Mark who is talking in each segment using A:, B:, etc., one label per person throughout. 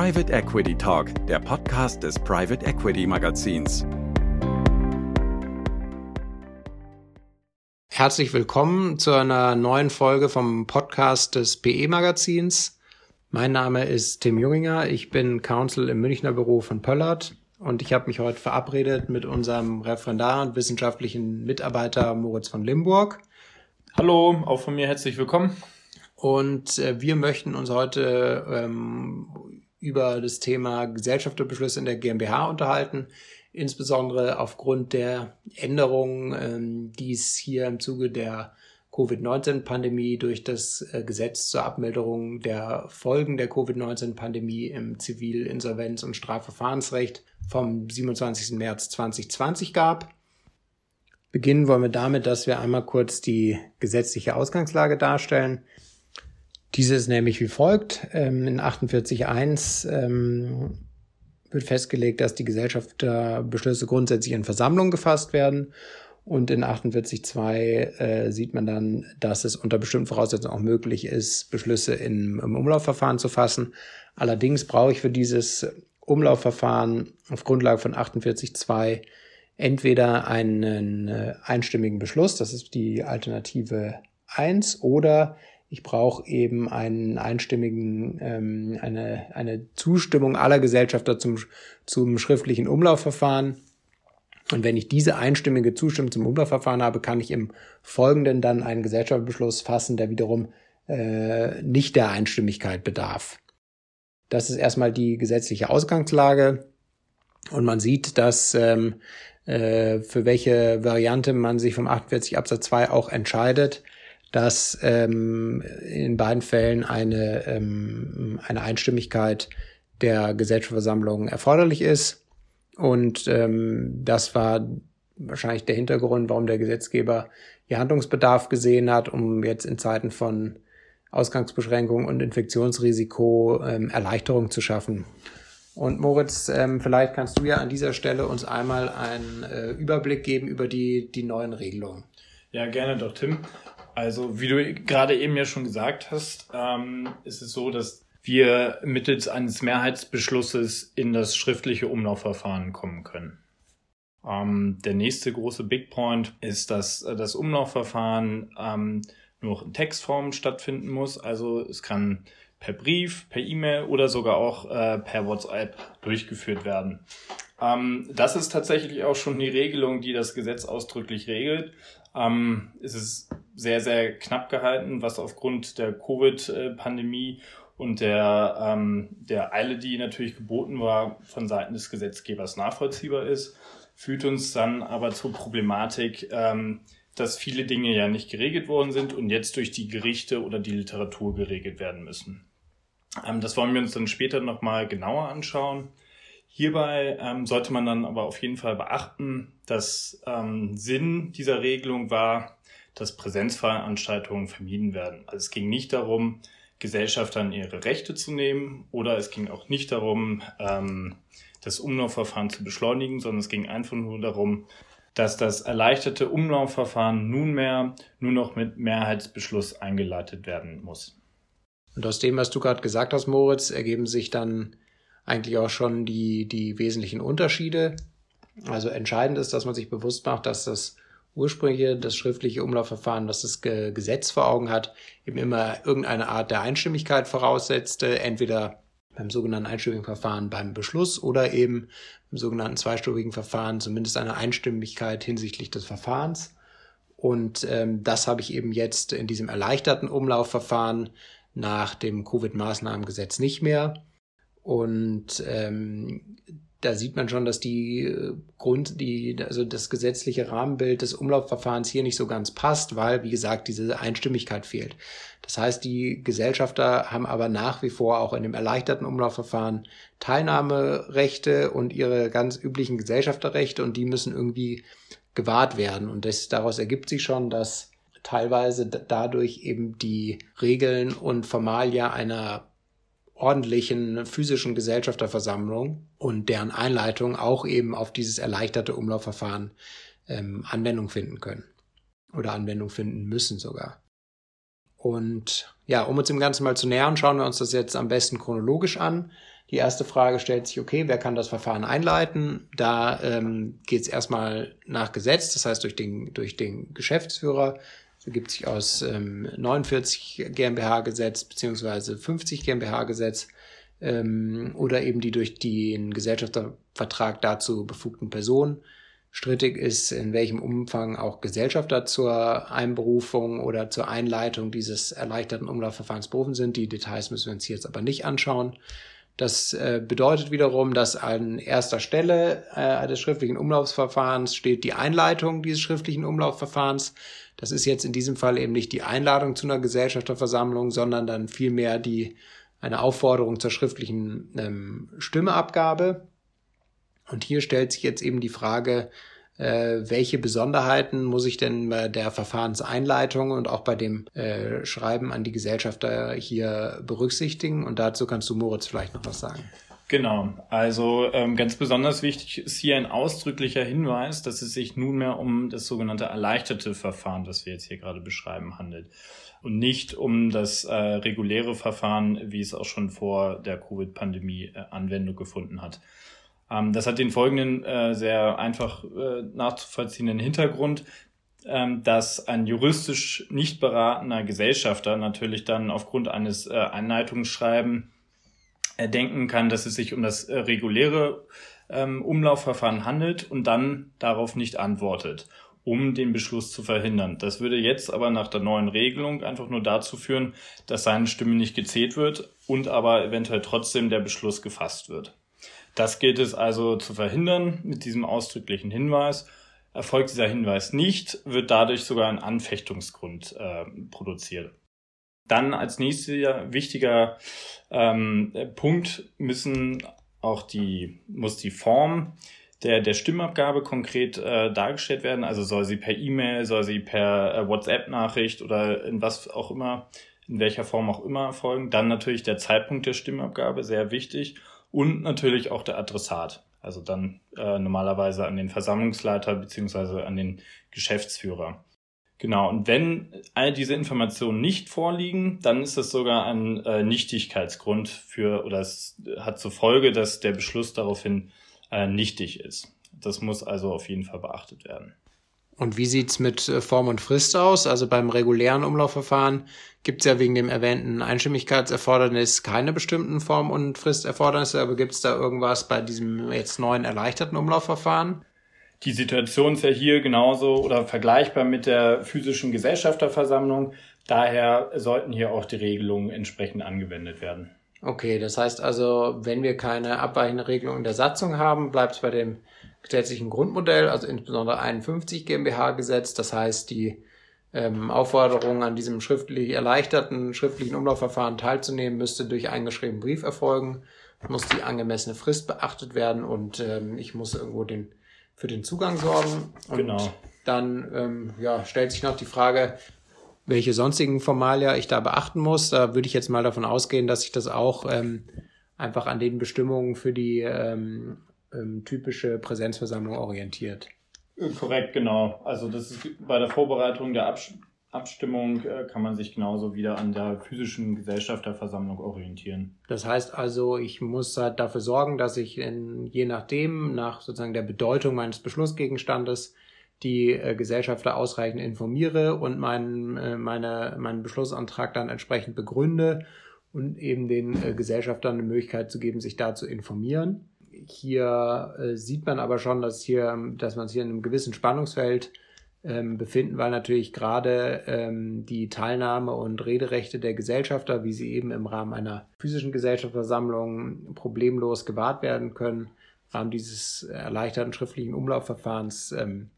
A: Private Equity Talk, der Podcast des Private Equity Magazins.
B: Herzlich willkommen zu einer neuen Folge vom Podcast des PE Magazins. Mein Name ist Tim Junginger, ich bin Counsel im Münchner Büro von Pöllert und ich habe mich heute verabredet mit unserem Referendar und wissenschaftlichen Mitarbeiter Moritz von Limburg.
C: Hallo, auch von mir herzlich willkommen.
B: Und äh, wir möchten uns heute ähm, über das Thema Gesellschafterbeschlüsse in der GmbH unterhalten, insbesondere aufgrund der Änderungen, ähm, die es hier im Zuge der Covid-19-Pandemie durch das äh, Gesetz zur Abmilderung der Folgen der Covid-19-Pandemie im Zivil-, Insolvenz- und Strafverfahrensrecht vom 27. März 2020 gab. Beginnen wollen wir damit, dass wir einmal kurz die gesetzliche Ausgangslage darstellen. Diese ist nämlich wie folgt. Ähm, in 48.1 ähm, wird festgelegt, dass die Gesellschafterbeschlüsse grundsätzlich in Versammlung gefasst werden. Und in 48.2 äh, sieht man dann, dass es unter bestimmten Voraussetzungen auch möglich ist, Beschlüsse im, im Umlaufverfahren zu fassen. Allerdings brauche ich für dieses Umlaufverfahren auf Grundlage von 48.2 entweder einen äh, einstimmigen Beschluss, das ist die Alternative 1, oder ich brauche eben einen einstimmigen, ähm, eine, eine Zustimmung aller Gesellschafter zum, zum schriftlichen Umlaufverfahren. Und wenn ich diese einstimmige Zustimmung zum Umlaufverfahren habe, kann ich im Folgenden dann einen Gesellschaftsbeschluss fassen, der wiederum äh, nicht der Einstimmigkeit bedarf. Das ist erstmal die gesetzliche Ausgangslage. Und man sieht, dass ähm, äh, für welche Variante man sich vom 48 Absatz 2 auch entscheidet, dass ähm, in beiden Fällen eine, ähm, eine Einstimmigkeit der Gesellschaftsversammlung erforderlich ist. Und ähm, das war wahrscheinlich der Hintergrund, warum der Gesetzgeber hier Handlungsbedarf gesehen hat, um jetzt in Zeiten von Ausgangsbeschränkungen und Infektionsrisiko ähm, Erleichterung zu schaffen. Und Moritz, ähm, vielleicht kannst du ja an dieser Stelle uns einmal einen äh, Überblick geben über die, die neuen Regelungen.
C: Ja, gerne doch, Tim. Also, wie du gerade eben ja schon gesagt hast, ähm, ist es so, dass wir mittels eines Mehrheitsbeschlusses in das schriftliche Umlaufverfahren kommen können. Ähm, der nächste große Big Point ist, dass das Umlaufverfahren ähm, nur noch in Textform stattfinden muss. Also es kann per Brief, per E-Mail oder sogar auch äh, per WhatsApp durchgeführt werden. Ähm, das ist tatsächlich auch schon die Regelung, die das Gesetz ausdrücklich regelt. Ähm, es ist sehr, sehr knapp gehalten, was aufgrund der Covid-Pandemie und der, ähm, der Eile, die natürlich geboten war, von Seiten des Gesetzgebers nachvollziehbar ist, führt uns dann aber zur Problematik, ähm, dass viele Dinge ja nicht geregelt worden sind und jetzt durch die Gerichte oder die Literatur geregelt werden müssen. Ähm, das wollen wir uns dann später nochmal genauer anschauen. Hierbei ähm, sollte man dann aber auf jeden Fall beachten, dass ähm, Sinn dieser Regelung war, dass Präsenzveranstaltungen vermieden werden. Also es ging nicht darum, Gesellschaftern ihre Rechte zu nehmen oder es ging auch nicht darum, ähm, das Umlaufverfahren zu beschleunigen, sondern es ging einfach nur darum, dass das erleichterte Umlaufverfahren nunmehr nur noch mit Mehrheitsbeschluss eingeleitet werden muss.
B: Und aus dem, was du gerade gesagt hast, Moritz, ergeben sich dann eigentlich auch schon die, die wesentlichen Unterschiede. Also entscheidend ist, dass man sich bewusst macht, dass das ursprüngliche, das schriftliche Umlaufverfahren, das das Gesetz vor Augen hat, eben immer irgendeine Art der Einstimmigkeit voraussetzte, entweder beim sogenannten einstufigen Verfahren beim Beschluss oder eben im sogenannten zweistufigen Verfahren zumindest eine Einstimmigkeit hinsichtlich des Verfahrens. Und ähm, das habe ich eben jetzt in diesem erleichterten Umlaufverfahren nach dem Covid-Maßnahmengesetz nicht mehr. Und ähm, da sieht man schon, dass die äh, Grund, die, also das gesetzliche Rahmenbild des Umlaufverfahrens hier nicht so ganz passt, weil, wie gesagt, diese Einstimmigkeit fehlt. Das heißt, die Gesellschafter haben aber nach wie vor auch in dem erleichterten Umlaufverfahren Teilnahmerechte und ihre ganz üblichen Gesellschafterrechte und die müssen irgendwie gewahrt werden. Und das, daraus ergibt sich schon, dass teilweise dadurch eben die Regeln und Formalia einer ordentlichen physischen Gesellschafterversammlung und deren Einleitung auch eben auf dieses erleichterte Umlaufverfahren ähm, Anwendung finden können oder Anwendung finden müssen sogar. Und ja, um uns dem Ganzen mal zu nähern, schauen wir uns das jetzt am besten chronologisch an. Die erste Frage stellt sich, okay, wer kann das Verfahren einleiten? Da ähm, geht es erstmal nach Gesetz, das heißt durch den, durch den Geschäftsführer. Ergibt sich aus ähm, 49 GmbH-Gesetz beziehungsweise 50 GmbH-Gesetz ähm, oder eben die durch den Gesellschaftervertrag dazu befugten Personen. Strittig ist, in welchem Umfang auch Gesellschafter zur Einberufung oder zur Einleitung dieses erleichterten Umlaufverfahrens berufen sind. Die Details müssen wir uns hier jetzt aber nicht anschauen. Das äh, bedeutet wiederum, dass an erster Stelle äh, des schriftlichen Umlaufsverfahrens steht die Einleitung dieses schriftlichen Umlaufverfahrens. Das ist jetzt in diesem Fall eben nicht die Einladung zu einer Gesellschafterversammlung, sondern dann vielmehr die eine Aufforderung zur schriftlichen ähm, Stimmeabgabe. Und hier stellt sich jetzt eben die Frage, äh, welche Besonderheiten muss ich denn bei der Verfahrenseinleitung und auch bei dem äh, Schreiben an die Gesellschafter hier berücksichtigen? Und dazu kannst du Moritz vielleicht noch was sagen.
C: Genau, also ähm, ganz besonders wichtig ist hier ein ausdrücklicher Hinweis, dass es sich nunmehr um das sogenannte erleichterte Verfahren, das wir jetzt hier gerade beschreiben, handelt und nicht um das äh, reguläre Verfahren, wie es auch schon vor der Covid-Pandemie äh, Anwendung gefunden hat. Ähm, das hat den folgenden äh, sehr einfach äh, nachzuvollziehenden Hintergrund, ähm, dass ein juristisch nicht beratener Gesellschafter natürlich dann aufgrund eines äh, Einleitungsschreiben denken kann, dass es sich um das äh, reguläre ähm, Umlaufverfahren handelt und dann darauf nicht antwortet, um den Beschluss zu verhindern. Das würde jetzt aber nach der neuen Regelung einfach nur dazu führen, dass seine Stimme nicht gezählt wird und aber eventuell trotzdem der Beschluss gefasst wird. Das gilt es also zu verhindern mit diesem ausdrücklichen Hinweis. Erfolgt dieser Hinweis nicht, wird dadurch sogar ein Anfechtungsgrund äh, produziert. Dann als nächster wichtiger ähm, Punkt müssen auch die, muss die Form der, der Stimmabgabe konkret äh, dargestellt werden. Also soll sie per E-Mail, soll sie per äh, WhatsApp-Nachricht oder in was auch immer, in welcher Form auch immer erfolgen. Dann natürlich der Zeitpunkt der Stimmabgabe, sehr wichtig und natürlich auch der Adressat. Also dann äh, normalerweise an den Versammlungsleiter beziehungsweise an den Geschäftsführer. Genau, und wenn all diese Informationen nicht vorliegen, dann ist das sogar ein äh, Nichtigkeitsgrund für, oder es hat zur Folge, dass der Beschluss daraufhin äh, nichtig ist. Das muss also auf jeden Fall beachtet werden.
B: Und wie sieht's mit äh, Form und Frist aus? Also beim regulären Umlaufverfahren gibt's ja wegen dem erwähnten Einstimmigkeitserfordernis keine bestimmten Form- und Fristerfordernisse, aber gibt's da irgendwas bei diesem jetzt neuen erleichterten Umlaufverfahren?
C: Die Situation ist ja hier genauso oder vergleichbar mit der physischen Gesellschafterversammlung. Daher sollten hier auch die Regelungen entsprechend angewendet werden.
B: Okay, das heißt also, wenn wir keine abweichende Regelung in der Satzung haben, bleibt es bei dem gesetzlichen Grundmodell, also insbesondere 51 GmbH-Gesetz. Das heißt, die ähm, Aufforderung, an diesem schriftlich erleichterten schriftlichen Umlaufverfahren teilzunehmen, müsste durch eingeschriebenen Brief erfolgen, muss die angemessene Frist beachtet werden und ähm, ich muss irgendwo den, für den Zugang sorgen. Und genau. dann ähm, ja, stellt sich noch die Frage, welche sonstigen Formalia ich da beachten muss. Da würde ich jetzt mal davon ausgehen, dass sich das auch ähm, einfach an den Bestimmungen für die ähm, ähm, typische Präsenzversammlung orientiert.
C: Korrekt, genau. Also das ist bei der Vorbereitung der Abs Abstimmung äh, kann man sich genauso wieder an der physischen Gesellschafterversammlung orientieren.
B: Das heißt also, ich muss halt dafür sorgen, dass ich in, je nachdem, nach sozusagen der Bedeutung meines Beschlussgegenstandes, die äh, Gesellschafter ausreichend informiere und meinen, äh, meine, meinen Beschlussantrag dann entsprechend begründe und eben den äh, Gesellschaftern eine Möglichkeit zu geben, sich da zu informieren. Hier äh, sieht man aber schon, dass hier, dass man sich in einem gewissen Spannungsfeld ähm, befinden, weil natürlich gerade ähm, die Teilnahme und Rederechte der Gesellschafter, wie sie eben im Rahmen einer physischen Gesellschafterversammlung problemlos gewahrt werden können, im Rahmen dieses erleichterten schriftlichen Umlaufverfahrens ähm,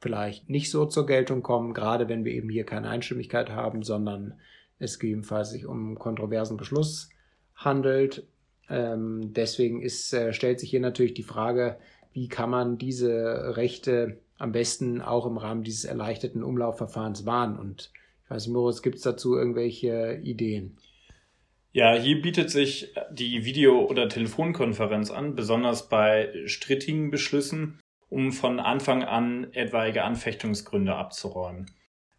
B: vielleicht nicht so zur Geltung kommen, gerade wenn wir eben hier keine Einstimmigkeit haben, sondern es gegebenenfalls sich um kontroversen Beschluss handelt ähm, deswegen ist, äh, stellt sich hier natürlich die Frage, wie kann man diese Rechte am besten auch im Rahmen dieses erleichterten Umlaufverfahrens wahren? Und ich weiß nicht, Moritz, gibt es dazu irgendwelche Ideen?
C: Ja, hier bietet sich die Video- oder Telefonkonferenz an, besonders bei strittigen Beschlüssen, um von Anfang an etwaige Anfechtungsgründe abzuräumen.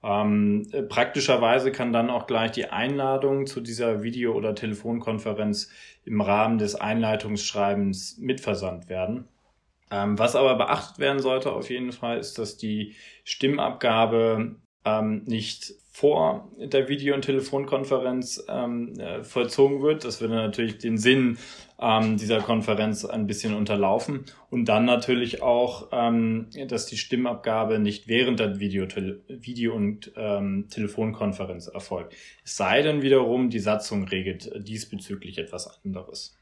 C: Ähm, äh, praktischerweise kann dann auch gleich die Einladung zu dieser Video- oder Telefonkonferenz im Rahmen des Einleitungsschreibens mitversandt werden. Ähm, was aber beachtet werden sollte auf jeden Fall, ist, dass die Stimmabgabe ähm, nicht vor der Video- und Telefonkonferenz ähm, äh, vollzogen wird. Das würde natürlich den Sinn ähm, dieser Konferenz ein bisschen unterlaufen. Und dann natürlich auch, ähm, dass die Stimmabgabe nicht während der Video-, Video und ähm, Telefonkonferenz erfolgt. Es sei denn wiederum, die Satzung regelt diesbezüglich etwas anderes.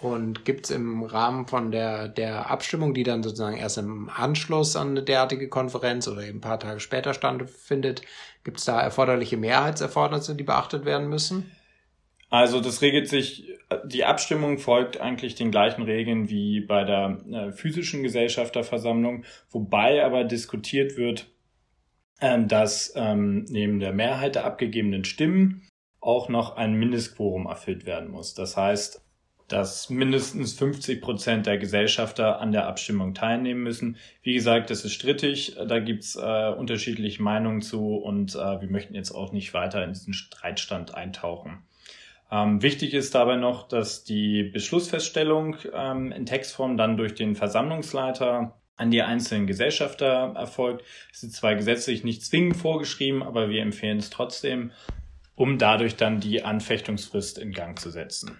B: Und gibt es im Rahmen von der, der Abstimmung, die dann sozusagen erst im Anschluss an eine derartige Konferenz oder eben ein paar Tage später stattfindet, gibt es da erforderliche Mehrheitserfordernisse, die beachtet werden müssen?
C: Also das regelt sich, die Abstimmung folgt eigentlich den gleichen Regeln wie bei der äh, physischen Gesellschafterversammlung, wobei aber diskutiert wird, ähm, dass ähm, neben der Mehrheit der abgegebenen Stimmen auch noch ein Mindestquorum erfüllt werden muss. Das heißt, dass mindestens 50 Prozent der Gesellschafter an der Abstimmung teilnehmen müssen. Wie gesagt, das ist strittig, da gibt's äh, unterschiedliche Meinungen zu und äh, wir möchten jetzt auch nicht weiter in diesen Streitstand eintauchen. Ähm, wichtig ist dabei noch, dass die Beschlussfeststellung ähm, in Textform dann durch den Versammlungsleiter an die einzelnen Gesellschafter erfolgt. Es ist zwar gesetzlich nicht zwingend vorgeschrieben, aber wir empfehlen es trotzdem, um dadurch dann die Anfechtungsfrist in Gang zu setzen.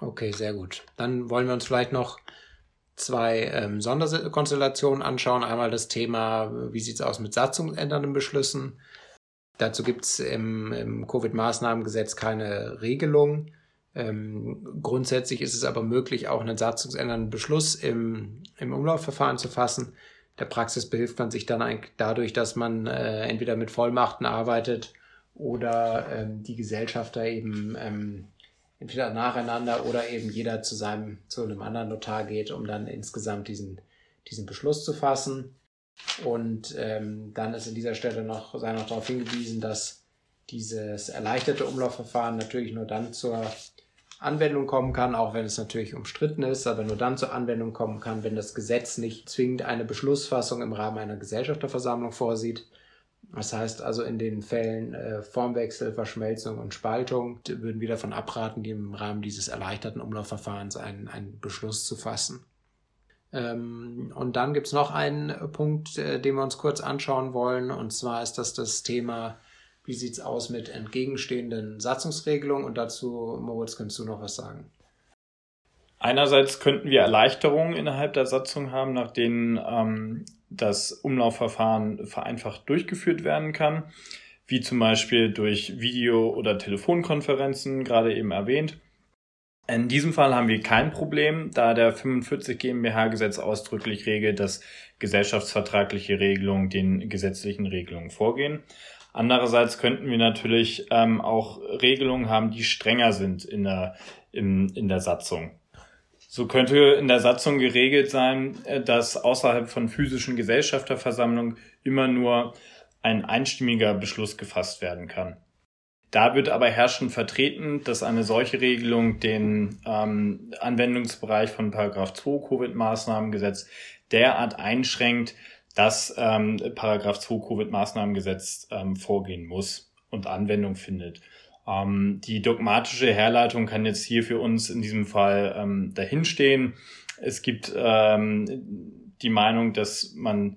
B: Okay, sehr gut. Dann wollen wir uns vielleicht noch zwei ähm, Sonderkonstellationen anschauen. Einmal das Thema, wie sieht's aus mit satzungsändernden Beschlüssen. Dazu gibt's im, im Covid-Maßnahmengesetz keine Regelung. Ähm, grundsätzlich ist es aber möglich, auch einen satzungsändernden Beschluss im, im Umlaufverfahren zu fassen. Der Praxis behilft man sich dann eigentlich dadurch, dass man äh, entweder mit Vollmachten arbeitet oder ähm, die Gesellschafter eben ähm, entweder nacheinander oder eben jeder zu seinem, zu einem anderen Notar geht, um dann insgesamt diesen, diesen Beschluss zu fassen. Und ähm, dann ist an dieser Stelle noch, sei noch darauf hingewiesen, dass dieses erleichterte Umlaufverfahren natürlich nur dann zur Anwendung kommen kann, auch wenn es natürlich umstritten ist, aber nur dann zur Anwendung kommen kann, wenn das Gesetz nicht zwingend eine Beschlussfassung im Rahmen einer Gesellschafterversammlung vorsieht. Das heißt also in den Fällen äh, Formwechsel, Verschmelzung und Spaltung würden wir davon abraten, im Rahmen dieses erleichterten Umlaufverfahrens einen, einen Beschluss zu fassen. Ähm, und dann gibt es noch einen Punkt, äh, den wir uns kurz anschauen wollen, und zwar ist das das Thema, wie sieht es aus mit entgegenstehenden Satzungsregelungen? Und dazu, Moritz, kannst du noch was sagen?
C: Einerseits könnten wir Erleichterungen innerhalb der Satzung haben, nach denen ähm, das Umlaufverfahren vereinfacht durchgeführt werden kann, wie zum Beispiel durch Video- oder Telefonkonferenzen, gerade eben erwähnt. In diesem Fall haben wir kein Problem, da der 45 GmbH-Gesetz ausdrücklich regelt, dass gesellschaftsvertragliche Regelungen den gesetzlichen Regelungen vorgehen. Andererseits könnten wir natürlich ähm, auch Regelungen haben, die strenger sind in der, in, in der Satzung. So könnte in der Satzung geregelt sein, äh, dass außerhalb von physischen Gesellschafterversammlungen immer nur ein einstimmiger Beschluss gefasst werden kann. Da wird aber herrschend vertreten, dass eine solche Regelung den ähm, Anwendungsbereich von Paragraph 2 Covid-Maßnahmengesetz derart einschränkt, dass ähm, Paragraph 2 Covid-Maßnahmengesetz ähm, vorgehen muss und Anwendung findet. Ähm, die dogmatische Herleitung kann jetzt hier für uns in diesem Fall ähm, dahinstehen. Es gibt ähm, die Meinung, dass man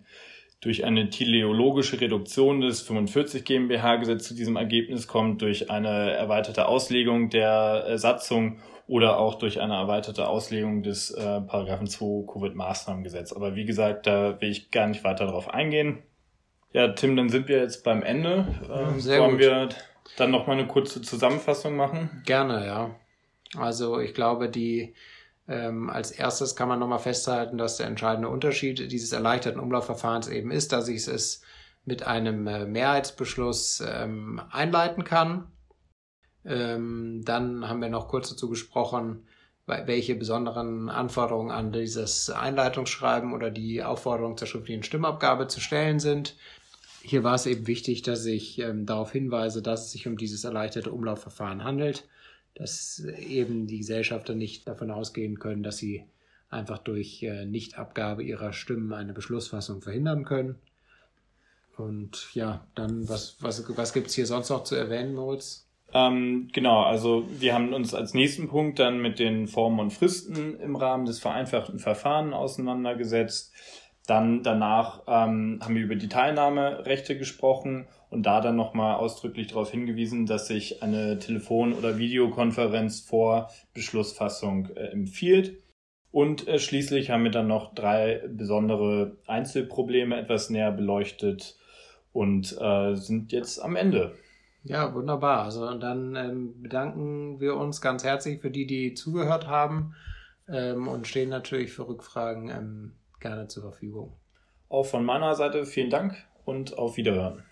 C: durch eine teleologische Reduktion des 45 GmbH-Gesetzes zu diesem Ergebnis kommt, durch eine erweiterte Auslegung der äh, Satzung oder auch durch eine erweiterte Auslegung des äh, Paragraphen 2 Covid-Maßnahmengesetz. Aber wie gesagt, da will ich gar nicht weiter darauf eingehen. Ja, Tim, dann sind wir jetzt beim Ende. Ähm, Sehr gut. Dann noch mal eine kurze Zusammenfassung machen?
B: Gerne, ja. Also ich glaube, die ähm, als erstes kann man nochmal festhalten, dass der entscheidende Unterschied dieses erleichterten Umlaufverfahrens eben ist, dass ich es mit einem äh, Mehrheitsbeschluss ähm, einleiten kann. Ähm, dann haben wir noch kurz dazu gesprochen, welche besonderen Anforderungen an dieses Einleitungsschreiben oder die Aufforderung zur schriftlichen Stimmabgabe zu stellen sind. Hier war es eben wichtig, dass ich ähm, darauf hinweise, dass es sich um dieses erleichterte Umlaufverfahren handelt, dass eben die Gesellschafter nicht davon ausgehen können, dass sie einfach durch äh, Nichtabgabe ihrer Stimmen eine Beschlussfassung verhindern können. Und ja, dann, was, was, was gibt es hier sonst noch zu erwähnen, Moritz?
C: Ähm, genau, also wir haben uns als nächsten Punkt dann mit den Formen und Fristen im Rahmen des vereinfachten Verfahrens auseinandergesetzt. Dann danach ähm, haben wir über die Teilnahmerechte gesprochen und da dann nochmal ausdrücklich darauf hingewiesen, dass sich eine Telefon- oder Videokonferenz vor Beschlussfassung äh, empfiehlt. Und äh, schließlich haben wir dann noch drei besondere Einzelprobleme etwas näher beleuchtet und äh, sind jetzt am Ende.
B: Ja, wunderbar. Also dann ähm, bedanken wir uns ganz herzlich für die, die zugehört haben ähm, und stehen natürlich für Rückfragen ähm, gerne zur Verfügung.
C: Auch von meiner Seite vielen Dank und auf Wiederhören.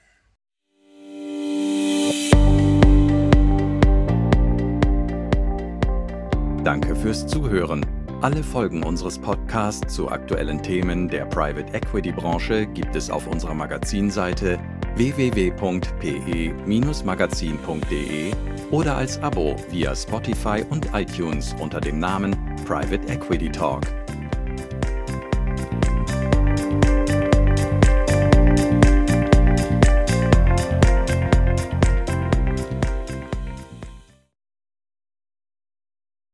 A: Danke fürs Zuhören. Alle Folgen unseres Podcasts zu aktuellen Themen der Private Equity Branche gibt es auf unserer Magazinseite www.pe-magazin.de oder als Abo via Spotify und iTunes unter dem Namen Private Equity Talk.